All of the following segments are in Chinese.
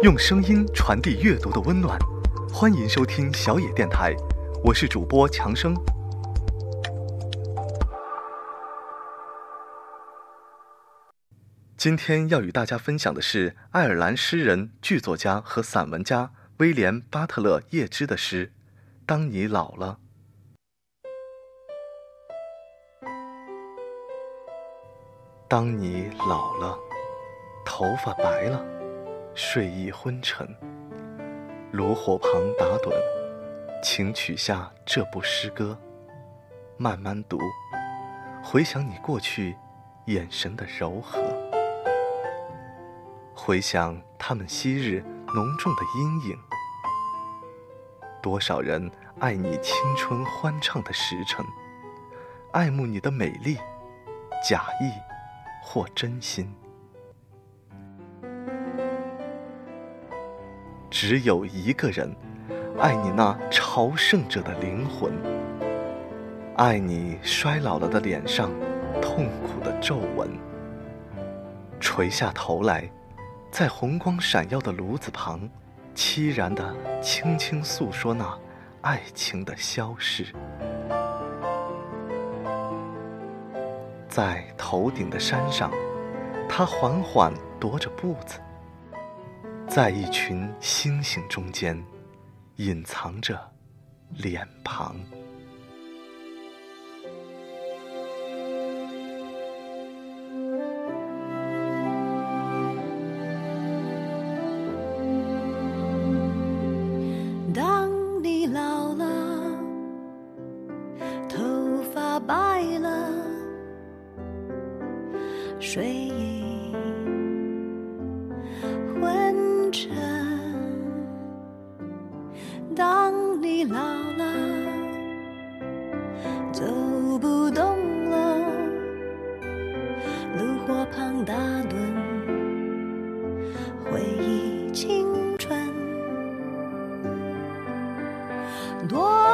用声音传递阅读的温暖，欢迎收听小野电台，我是主播强生。今天要与大家分享的是爱尔兰诗人、剧作家和散文家威廉·巴特勒·叶芝的诗《当你老了》。当你老了，头发白了。睡意昏沉，炉火旁打盹，请取下这部诗歌，慢慢读，回想你过去眼神的柔和，回想他们昔日浓重的阴影。多少人爱你青春欢畅的时辰，爱慕你的美丽，假意或真心。只有一个人，爱你那朝圣者的灵魂，爱你衰老了的脸上痛苦的皱纹。垂下头来，在红光闪耀的炉子旁，凄然地轻轻诉说那爱情的消逝。在头顶的山上，他缓缓踱着步子。在一群星星中间，隐藏着脸庞。当你老了，头发白了，睡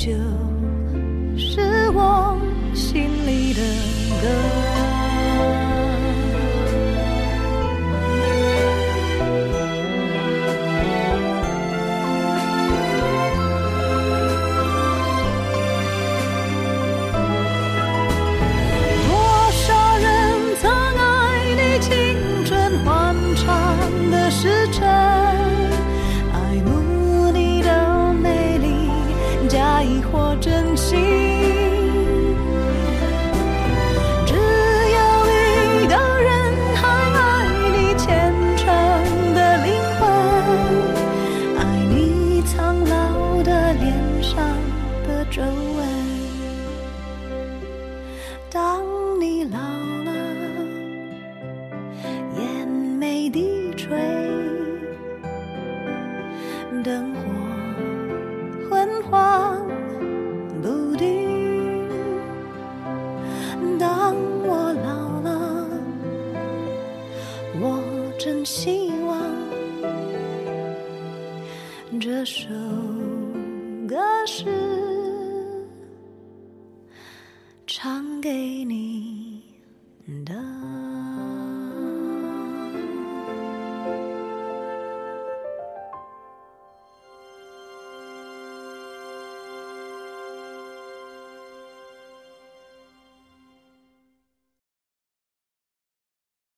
就是我心里的歌。多少人曾爱你青春欢畅的时辰苍老的脸上的皱纹。这首歌是唱给你的。